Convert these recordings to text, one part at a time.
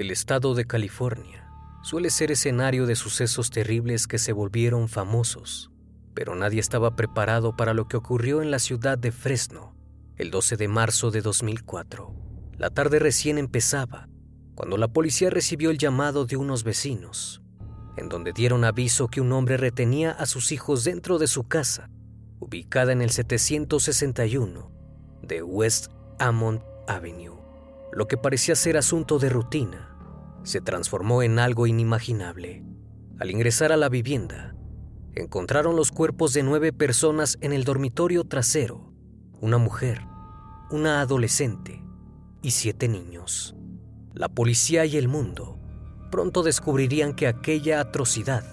El estado de California suele ser escenario de sucesos terribles que se volvieron famosos, pero nadie estaba preparado para lo que ocurrió en la ciudad de Fresno el 12 de marzo de 2004. La tarde recién empezaba cuando la policía recibió el llamado de unos vecinos, en donde dieron aviso que un hombre retenía a sus hijos dentro de su casa, ubicada en el 761 de West Amont Avenue. Lo que parecía ser asunto de rutina se transformó en algo inimaginable. Al ingresar a la vivienda, encontraron los cuerpos de nueve personas en el dormitorio trasero, una mujer, una adolescente y siete niños. La policía y el mundo pronto descubrirían que aquella atrocidad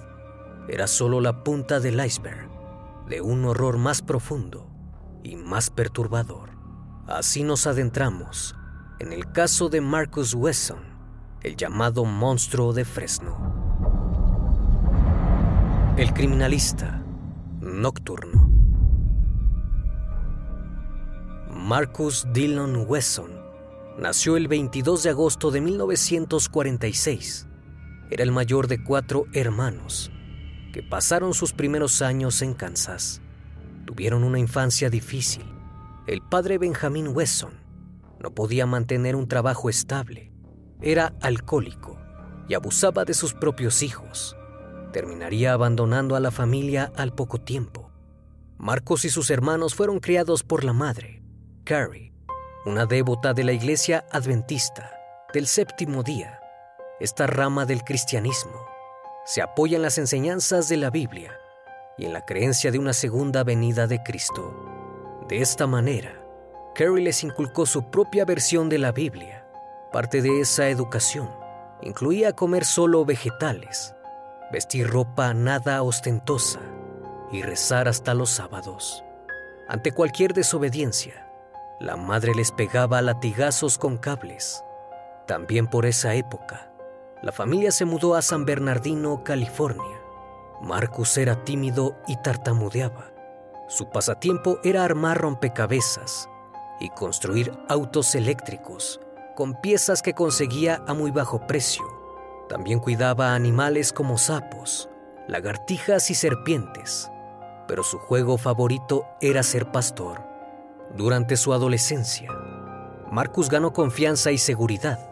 era solo la punta del iceberg de un horror más profundo y más perturbador. Así nos adentramos en el caso de Marcus Wesson, el llamado monstruo de Fresno. El criminalista nocturno. Marcus Dillon Wesson nació el 22 de agosto de 1946. Era el mayor de cuatro hermanos que pasaron sus primeros años en Kansas. Tuvieron una infancia difícil. El padre Benjamin Wesson no podía mantener un trabajo estable. Era alcohólico y abusaba de sus propios hijos. Terminaría abandonando a la familia al poco tiempo. Marcos y sus hermanos fueron criados por la madre, Carrie, una devota de la iglesia adventista del séptimo día. Esta rama del cristianismo se apoya en las enseñanzas de la Biblia y en la creencia de una segunda venida de Cristo. De esta manera, Carrie les inculcó su propia versión de la Biblia. Parte de esa educación incluía comer solo vegetales, vestir ropa nada ostentosa y rezar hasta los sábados. Ante cualquier desobediencia, la madre les pegaba latigazos con cables. También por esa época, la familia se mudó a San Bernardino, California. Marcus era tímido y tartamudeaba. Su pasatiempo era armar rompecabezas y construir autos eléctricos con piezas que conseguía a muy bajo precio. También cuidaba animales como sapos, lagartijas y serpientes, pero su juego favorito era ser pastor. Durante su adolescencia, Marcus ganó confianza y seguridad.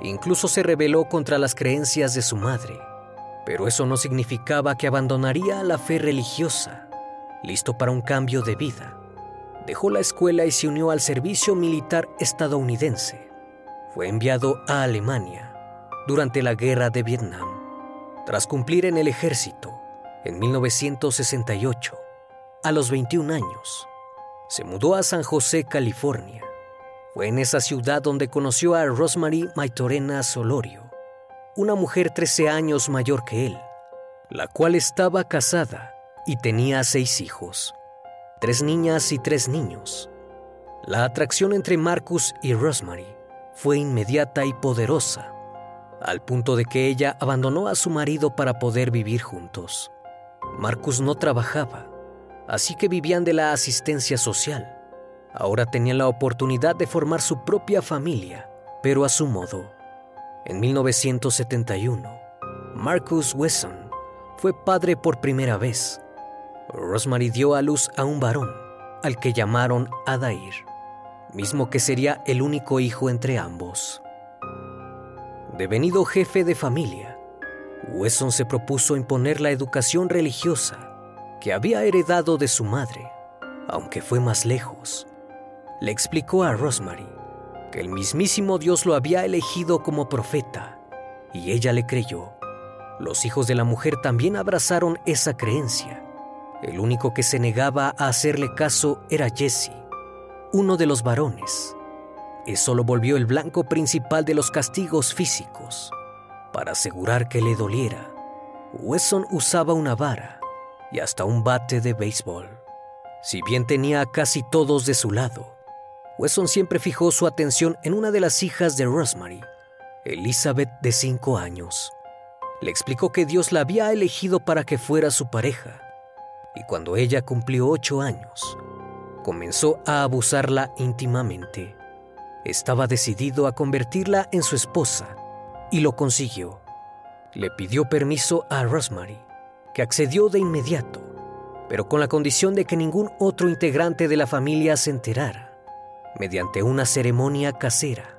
Incluso se rebeló contra las creencias de su madre, pero eso no significaba que abandonaría la fe religiosa. Listo para un cambio de vida, dejó la escuela y se unió al servicio militar estadounidense. Fue enviado a Alemania durante la guerra de Vietnam. Tras cumplir en el ejército, en 1968, a los 21 años, se mudó a San José, California. Fue en esa ciudad donde conoció a Rosemary Maitorena Solorio, una mujer 13 años mayor que él, la cual estaba casada y tenía seis hijos, tres niñas y tres niños. La atracción entre Marcus y Rosemary fue inmediata y poderosa, al punto de que ella abandonó a su marido para poder vivir juntos. Marcus no trabajaba, así que vivían de la asistencia social. Ahora tenían la oportunidad de formar su propia familia, pero a su modo. En 1971, Marcus Wesson fue padre por primera vez. Rosemary dio a luz a un varón, al que llamaron Adair, mismo que sería el único hijo entre ambos. Devenido jefe de familia, Wesson se propuso imponer la educación religiosa que había heredado de su madre, aunque fue más lejos. Le explicó a Rosemary que el mismísimo Dios lo había elegido como profeta, y ella le creyó. Los hijos de la mujer también abrazaron esa creencia. El único que se negaba a hacerle caso era Jesse, uno de los varones. Eso lo volvió el blanco principal de los castigos físicos. Para asegurar que le doliera, Wesson usaba una vara y hasta un bate de béisbol. Si bien tenía a casi todos de su lado, Wesson siempre fijó su atención en una de las hijas de Rosemary, Elizabeth de cinco años. Le explicó que Dios la había elegido para que fuera su pareja, y cuando ella cumplió ocho años, comenzó a abusarla íntimamente. Estaba decidido a convertirla en su esposa y lo consiguió. Le pidió permiso a Rosemary, que accedió de inmediato, pero con la condición de que ningún otro integrante de la familia se enterara, mediante una ceremonia casera,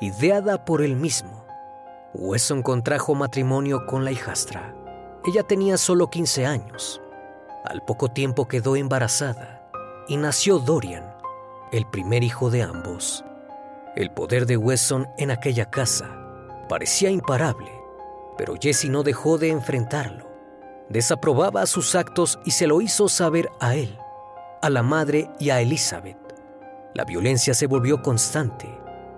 ideada por él mismo. Wesson contrajo matrimonio con la hijastra. Ella tenía solo 15 años. Al poco tiempo quedó embarazada y nació Dorian, el primer hijo de ambos. El poder de Wesson en aquella casa parecía imparable, pero Jesse no dejó de enfrentarlo. Desaprobaba sus actos y se lo hizo saber a él, a la madre y a Elizabeth. La violencia se volvió constante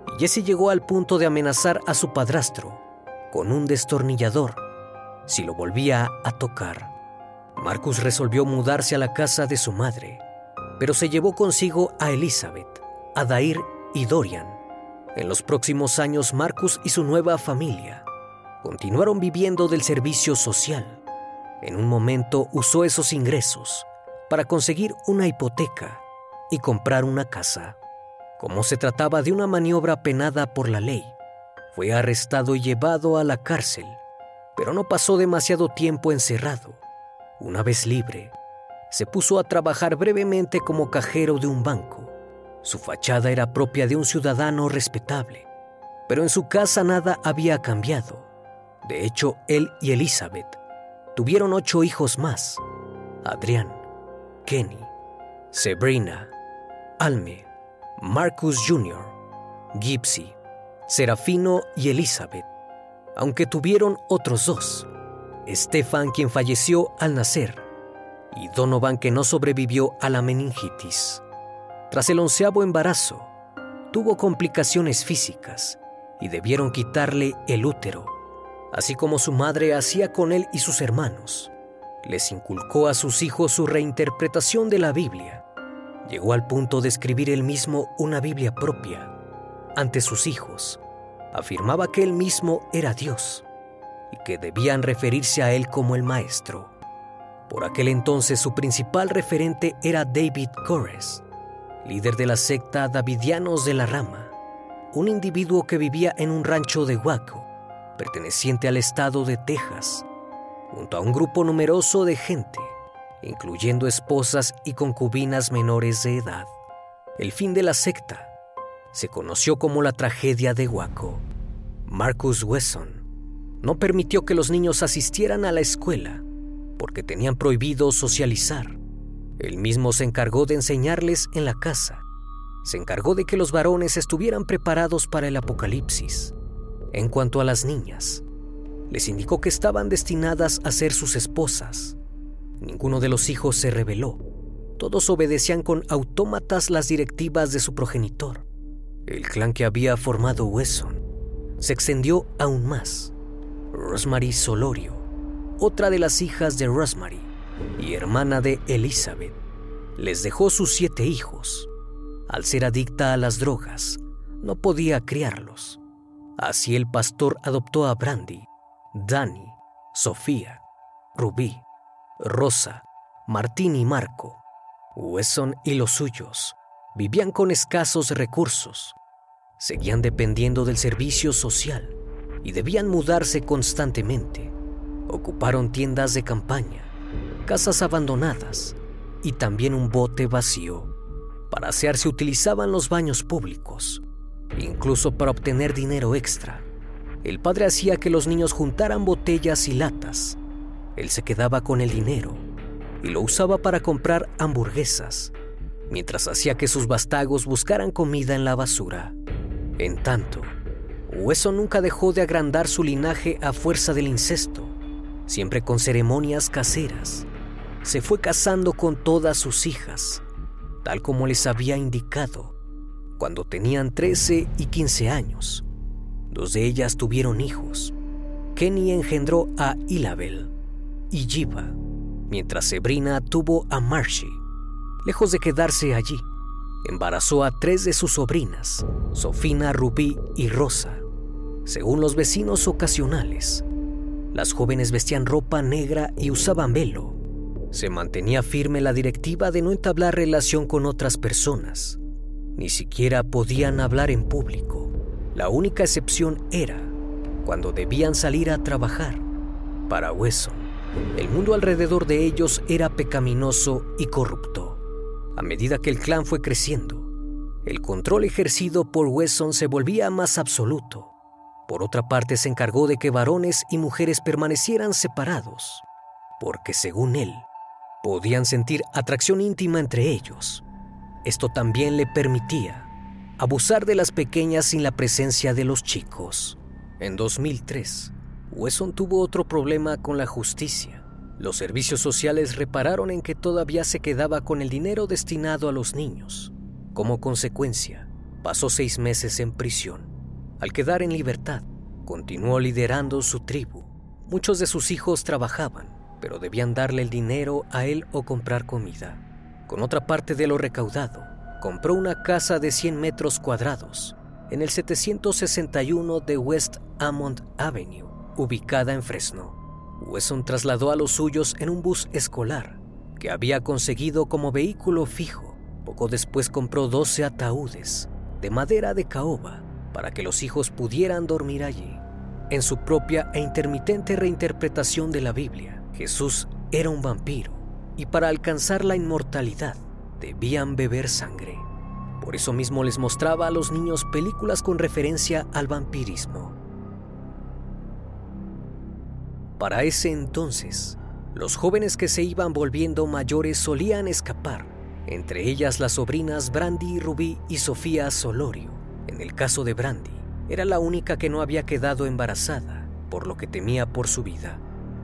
y Jesse llegó al punto de amenazar a su padrastro con un destornillador si lo volvía a tocar. Marcus resolvió mudarse a la casa de su madre, pero se llevó consigo a Elizabeth, a Dair y Dorian. En los próximos años, Marcus y su nueva familia continuaron viviendo del servicio social. En un momento usó esos ingresos para conseguir una hipoteca y comprar una casa. Como se trataba de una maniobra penada por la ley, fue arrestado y llevado a la cárcel, pero no pasó demasiado tiempo encerrado. Una vez libre, se puso a trabajar brevemente como cajero de un banco. Su fachada era propia de un ciudadano respetable, pero en su casa nada había cambiado. De hecho, él y Elizabeth tuvieron ocho hijos más. Adrián, Kenny, Sabrina, Alme, Marcus Jr., Gypsy, Serafino y Elizabeth, aunque tuvieron otros dos, Stefan quien falleció al nacer y Donovan que no sobrevivió a la meningitis. Tras el onceavo embarazo, tuvo complicaciones físicas y debieron quitarle el útero, así como su madre hacía con él y sus hermanos. Les inculcó a sus hijos su reinterpretación de la Biblia. Llegó al punto de escribir él mismo una Biblia propia. Ante sus hijos, afirmaba que él mismo era Dios y que debían referirse a él como el maestro. Por aquel entonces su principal referente era David Corres, líder de la secta Davidianos de la Rama, un individuo que vivía en un rancho de Waco, perteneciente al estado de Texas, junto a un grupo numeroso de gente, incluyendo esposas y concubinas menores de edad. El fin de la secta se conoció como la tragedia de Waco. Marcus Wesson no permitió que los niños asistieran a la escuela porque tenían prohibido socializar. Él mismo se encargó de enseñarles en la casa. Se encargó de que los varones estuvieran preparados para el apocalipsis. En cuanto a las niñas, les indicó que estaban destinadas a ser sus esposas. Ninguno de los hijos se rebeló. Todos obedecían con autómatas las directivas de su progenitor. El clan que había formado Wesson se extendió aún más. Rosemary Solorio, otra de las hijas de Rosemary y hermana de Elizabeth, les dejó sus siete hijos. Al ser adicta a las drogas, no podía criarlos. Así el pastor adoptó a Brandy, Danny, Sofía, Rubí, Rosa, Martín y Marco. Wesson y los suyos vivían con escasos recursos, seguían dependiendo del servicio social y debían mudarse constantemente. Ocuparon tiendas de campaña, casas abandonadas y también un bote vacío. Para asearse utilizaban los baños públicos, incluso para obtener dinero extra. El padre hacía que los niños juntaran botellas y latas. Él se quedaba con el dinero y lo usaba para comprar hamburguesas, mientras hacía que sus bastagos buscaran comida en la basura. En tanto, Hueso nunca dejó de agrandar su linaje a fuerza del incesto, siempre con ceremonias caseras. Se fue casando con todas sus hijas, tal como les había indicado, cuando tenían 13 y 15 años. Dos de ellas tuvieron hijos. Kenny engendró a Ilabel y Jiva, mientras Sabrina tuvo a Marcy. Lejos de quedarse allí, embarazó a tres de sus sobrinas, Sofina, Rubí y Rosa. Según los vecinos ocasionales, las jóvenes vestían ropa negra y usaban velo. Se mantenía firme la directiva de no entablar relación con otras personas. Ni siquiera podían hablar en público. La única excepción era cuando debían salir a trabajar. Para Wesson, el mundo alrededor de ellos era pecaminoso y corrupto. A medida que el clan fue creciendo, el control ejercido por Wesson se volvía más absoluto. Por otra parte, se encargó de que varones y mujeres permanecieran separados, porque según él, podían sentir atracción íntima entre ellos. Esto también le permitía abusar de las pequeñas sin la presencia de los chicos. En 2003, Wesson tuvo otro problema con la justicia. Los servicios sociales repararon en que todavía se quedaba con el dinero destinado a los niños. Como consecuencia, pasó seis meses en prisión. Al quedar en libertad, continuó liderando su tribu. Muchos de sus hijos trabajaban, pero debían darle el dinero a él o comprar comida. Con otra parte de lo recaudado, compró una casa de 100 metros cuadrados en el 761 de West Amont Avenue ubicada en Fresno. Wesson trasladó a los suyos en un bus escolar que había conseguido como vehículo fijo. Poco después compró 12 ataúdes de madera de caoba para que los hijos pudieran dormir allí. En su propia e intermitente reinterpretación de la Biblia, Jesús era un vampiro y para alcanzar la inmortalidad debían beber sangre. Por eso mismo les mostraba a los niños películas con referencia al vampirismo. Para ese entonces, los jóvenes que se iban volviendo mayores solían escapar, entre ellas las sobrinas Brandy, Rubí y Sofía Solorio. En el caso de Brandy, era la única que no había quedado embarazada, por lo que temía por su vida.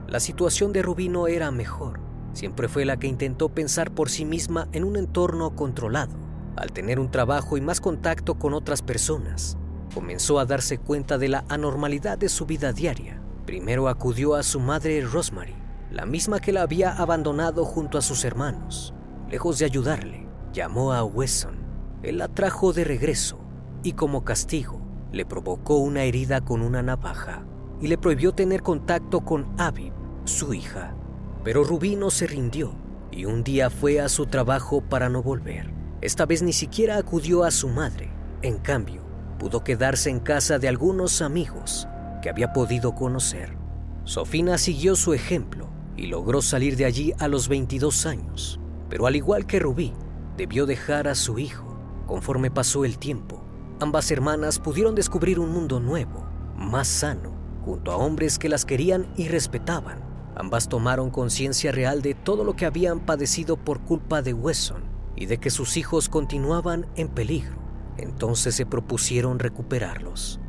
La situación de Rubí no era mejor. Siempre fue la que intentó pensar por sí misma en un entorno controlado. Al tener un trabajo y más contacto con otras personas, comenzó a darse cuenta de la anormalidad de su vida diaria Primero acudió a su madre Rosemary, la misma que la había abandonado junto a sus hermanos. Lejos de ayudarle, llamó a Wesson. Él la trajo de regreso y como castigo le provocó una herida con una navaja y le prohibió tener contacto con Abby, su hija. Pero Rubí no se rindió y un día fue a su trabajo para no volver. Esta vez ni siquiera acudió a su madre. En cambio, pudo quedarse en casa de algunos amigos que había podido conocer. Sofina siguió su ejemplo y logró salir de allí a los 22 años. Pero al igual que Rubí, debió dejar a su hijo. Conforme pasó el tiempo, ambas hermanas pudieron descubrir un mundo nuevo, más sano, junto a hombres que las querían y respetaban. Ambas tomaron conciencia real de todo lo que habían padecido por culpa de Wesson y de que sus hijos continuaban en peligro. Entonces se propusieron recuperarlos.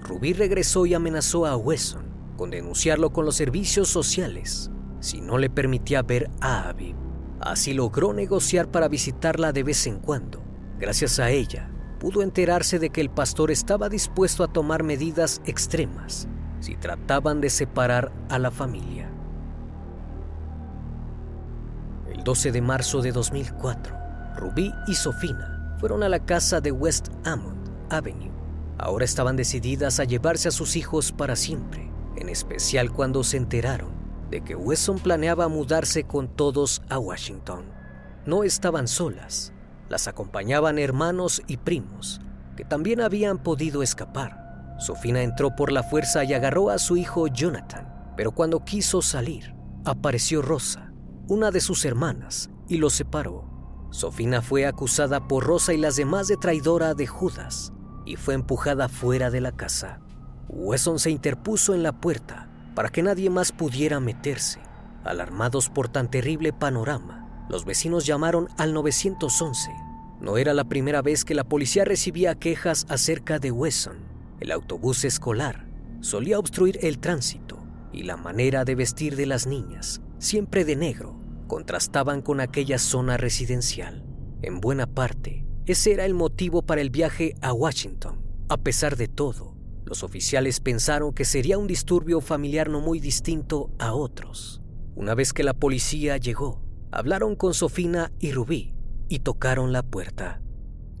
Rubí regresó y amenazó a Wesson con denunciarlo con los servicios sociales si no le permitía ver a Abby. Así logró negociar para visitarla de vez en cuando. Gracias a ella, pudo enterarse de que el pastor estaba dispuesto a tomar medidas extremas si trataban de separar a la familia. El 12 de marzo de 2004, Rubí y Sofina fueron a la casa de West Hammond Avenue. Ahora estaban decididas a llevarse a sus hijos para siempre, en especial cuando se enteraron de que Wesson planeaba mudarse con todos a Washington. No estaban solas, las acompañaban hermanos y primos, que también habían podido escapar. Sofina entró por la fuerza y agarró a su hijo Jonathan, pero cuando quiso salir, apareció Rosa, una de sus hermanas, y los separó. Sofina fue acusada por Rosa y las demás de traidora de Judas y fue empujada fuera de la casa. Wesson se interpuso en la puerta para que nadie más pudiera meterse. Alarmados por tan terrible panorama, los vecinos llamaron al 911. No era la primera vez que la policía recibía quejas acerca de Wesson. El autobús escolar solía obstruir el tránsito y la manera de vestir de las niñas, siempre de negro, contrastaban con aquella zona residencial. En buena parte, ese era el motivo para el viaje a Washington. A pesar de todo, los oficiales pensaron que sería un disturbio familiar no muy distinto a otros. Una vez que la policía llegó, hablaron con Sofina y Rubí y tocaron la puerta.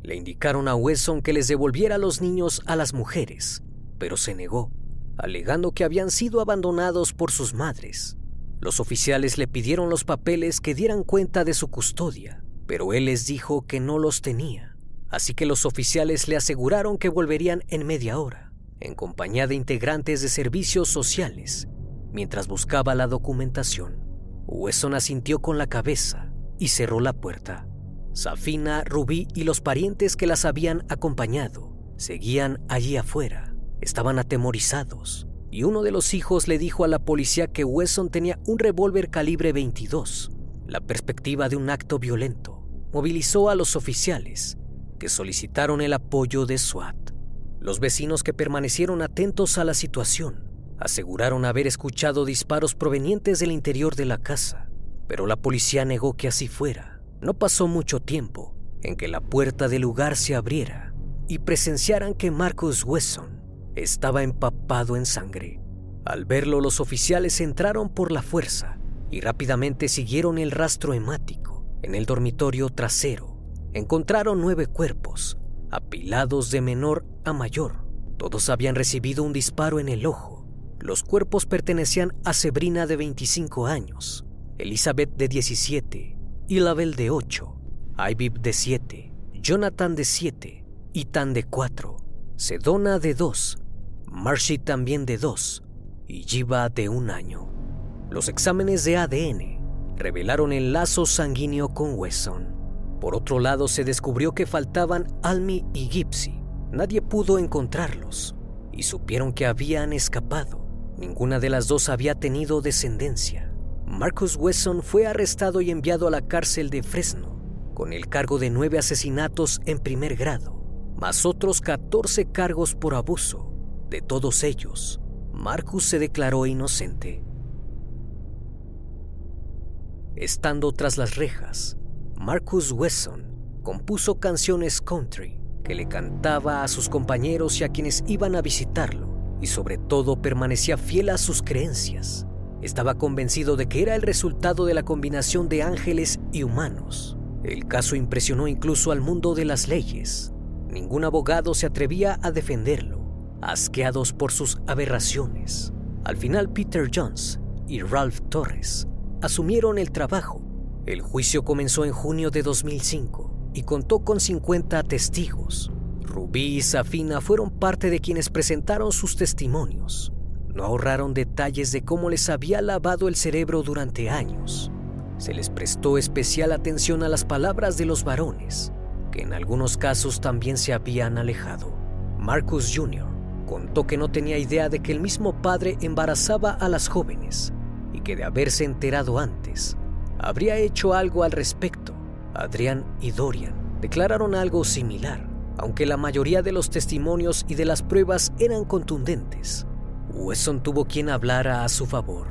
Le indicaron a Wesson que les devolviera los niños a las mujeres, pero se negó, alegando que habían sido abandonados por sus madres. Los oficiales le pidieron los papeles que dieran cuenta de su custodia, pero él les dijo que no los tenía, así que los oficiales le aseguraron que volverían en media hora en compañía de integrantes de servicios sociales, mientras buscaba la documentación. Wesson asintió con la cabeza y cerró la puerta. Safina, Rubí y los parientes que las habían acompañado seguían allí afuera. Estaban atemorizados y uno de los hijos le dijo a la policía que Wesson tenía un revólver calibre 22. La perspectiva de un acto violento movilizó a los oficiales que solicitaron el apoyo de SWAT. Los vecinos que permanecieron atentos a la situación aseguraron haber escuchado disparos provenientes del interior de la casa, pero la policía negó que así fuera. No pasó mucho tiempo en que la puerta del lugar se abriera y presenciaran que Marcus Wesson estaba empapado en sangre. Al verlo, los oficiales entraron por la fuerza y rápidamente siguieron el rastro hemático. En el dormitorio trasero encontraron nueve cuerpos, apilados de menor a mayor. Todos habían recibido un disparo en el ojo. Los cuerpos pertenecían a Sebrina de 25 años, Elizabeth de 17, Ilabel de 8, Aibib de 7, Jonathan de 7, Itan de 4, Sedona de 2, Marcy también de 2 y Jiva de un año. Los exámenes de ADN revelaron el lazo sanguíneo con Wesson. Por otro lado, se descubrió que faltaban Almi y Gypsy. Nadie pudo encontrarlos y supieron que habían escapado. Ninguna de las dos había tenido descendencia. Marcus Wesson fue arrestado y enviado a la cárcel de Fresno con el cargo de nueve asesinatos en primer grado, más otros 14 cargos por abuso. De todos ellos, Marcus se declaró inocente. Estando tras las rejas, Marcus Wesson compuso canciones country que le cantaba a sus compañeros y a quienes iban a visitarlo, y sobre todo permanecía fiel a sus creencias. Estaba convencido de que era el resultado de la combinación de ángeles y humanos. El caso impresionó incluso al mundo de las leyes. Ningún abogado se atrevía a defenderlo, asqueados por sus aberraciones. Al final Peter Jones y Ralph Torres asumieron el trabajo el juicio comenzó en junio de 2005 y contó con 50 testigos. Rubí y Safina fueron parte de quienes presentaron sus testimonios. No ahorraron detalles de cómo les había lavado el cerebro durante años. Se les prestó especial atención a las palabras de los varones, que en algunos casos también se habían alejado. Marcus Jr. contó que no tenía idea de que el mismo padre embarazaba a las jóvenes y que de haberse enterado antes, habría hecho algo al respecto. Adrián y Dorian declararon algo similar, aunque la mayoría de los testimonios y de las pruebas eran contundentes. Wesson tuvo quien hablara a su favor.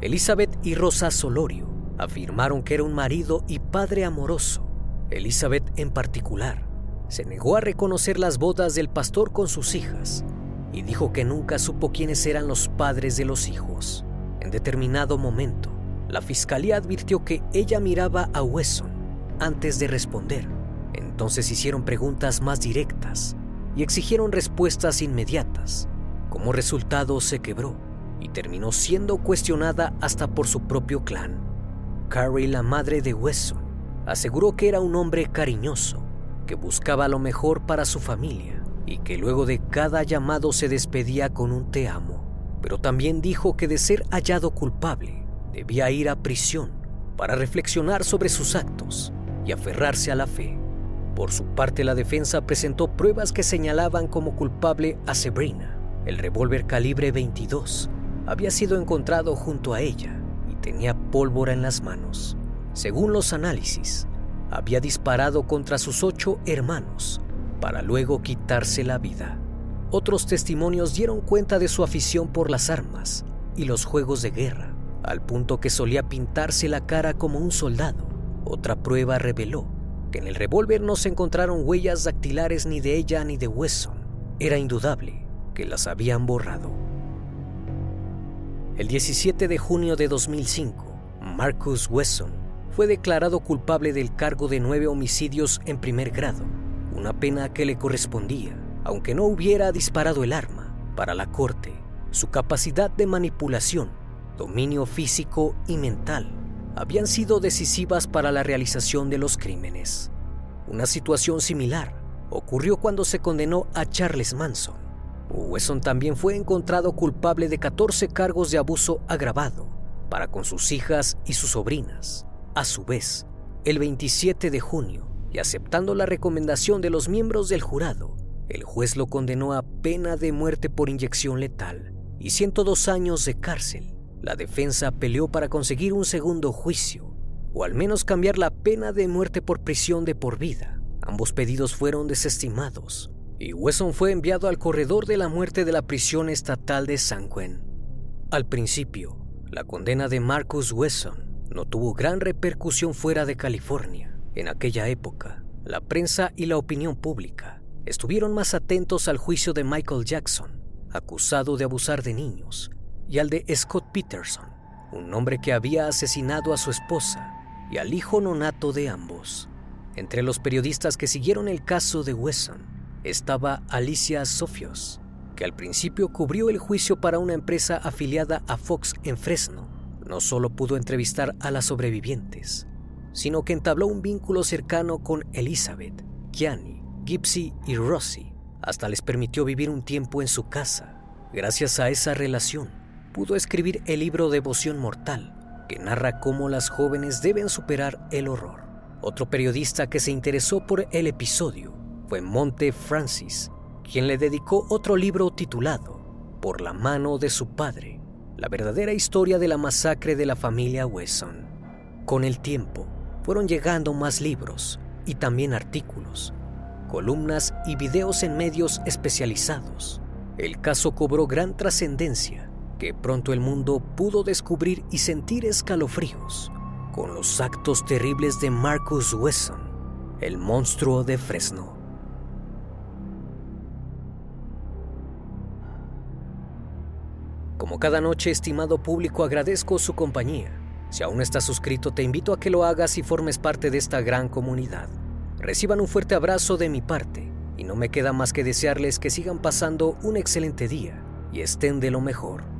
Elizabeth y Rosa Solorio afirmaron que era un marido y padre amoroso. Elizabeth en particular se negó a reconocer las bodas del pastor con sus hijas y dijo que nunca supo quiénes eran los padres de los hijos. En determinado momento, la fiscalía advirtió que ella miraba a Wesson antes de responder. Entonces hicieron preguntas más directas y exigieron respuestas inmediatas. Como resultado se quebró y terminó siendo cuestionada hasta por su propio clan. Carrie, la madre de Wesson, aseguró que era un hombre cariñoso, que buscaba lo mejor para su familia y que luego de cada llamado se despedía con un te amo. Pero también dijo que de ser hallado culpable, debía ir a prisión para reflexionar sobre sus actos y aferrarse a la fe. Por su parte, la defensa presentó pruebas que señalaban como culpable a Sabrina. El revólver calibre 22 había sido encontrado junto a ella y tenía pólvora en las manos. Según los análisis, había disparado contra sus ocho hermanos para luego quitarse la vida. Otros testimonios dieron cuenta de su afición por las armas y los juegos de guerra, al punto que solía pintarse la cara como un soldado. Otra prueba reveló que en el revólver no se encontraron huellas dactilares ni de ella ni de Wesson. Era indudable que las habían borrado. El 17 de junio de 2005, Marcus Wesson fue declarado culpable del cargo de nueve homicidios en primer grado, una pena que le correspondía, aunque no hubiera disparado el arma. Para la corte, su capacidad de manipulación, dominio físico y mental habían sido decisivas para la realización de los crímenes. Una situación similar ocurrió cuando se condenó a Charles Manson. Wesson también fue encontrado culpable de 14 cargos de abuso agravado para con sus hijas y sus sobrinas. A su vez, el 27 de junio, y aceptando la recomendación de los miembros del jurado, el juez lo condenó a pena de muerte por inyección letal y 102 años de cárcel. La defensa peleó para conseguir un segundo juicio, o al menos cambiar la pena de muerte por prisión de por vida. Ambos pedidos fueron desestimados, y Wesson fue enviado al corredor de la muerte de la prisión estatal de San Juan. Al principio, la condena de Marcus Wesson no tuvo gran repercusión fuera de California. En aquella época, la prensa y la opinión pública estuvieron más atentos al juicio de Michael Jackson, acusado de abusar de niños, y al de Scott Peterson, un hombre que había asesinado a su esposa y al hijo nonato de ambos. Entre los periodistas que siguieron el caso de Wesson estaba Alicia Sofios, que al principio cubrió el juicio para una empresa afiliada a Fox en Fresno. No solo pudo entrevistar a las sobrevivientes, sino que entabló un vínculo cercano con Elizabeth, Kiani, Gypsy y Rosie. Hasta les permitió vivir un tiempo en su casa. Gracias a esa relación, pudo escribir el libro Devoción Mortal, que narra cómo las jóvenes deben superar el horror. Otro periodista que se interesó por el episodio fue Monte Francis, quien le dedicó otro libro titulado Por la mano de su padre, la verdadera historia de la masacre de la familia Wesson. Con el tiempo, fueron llegando más libros y también artículos, columnas y videos en medios especializados. El caso cobró gran trascendencia que pronto el mundo pudo descubrir y sentir escalofríos con los actos terribles de Marcus Wesson, el monstruo de Fresno. Como cada noche, estimado público, agradezco su compañía. Si aún estás suscrito, te invito a que lo hagas y formes parte de esta gran comunidad. Reciban un fuerte abrazo de mi parte y no me queda más que desearles que sigan pasando un excelente día y estén de lo mejor.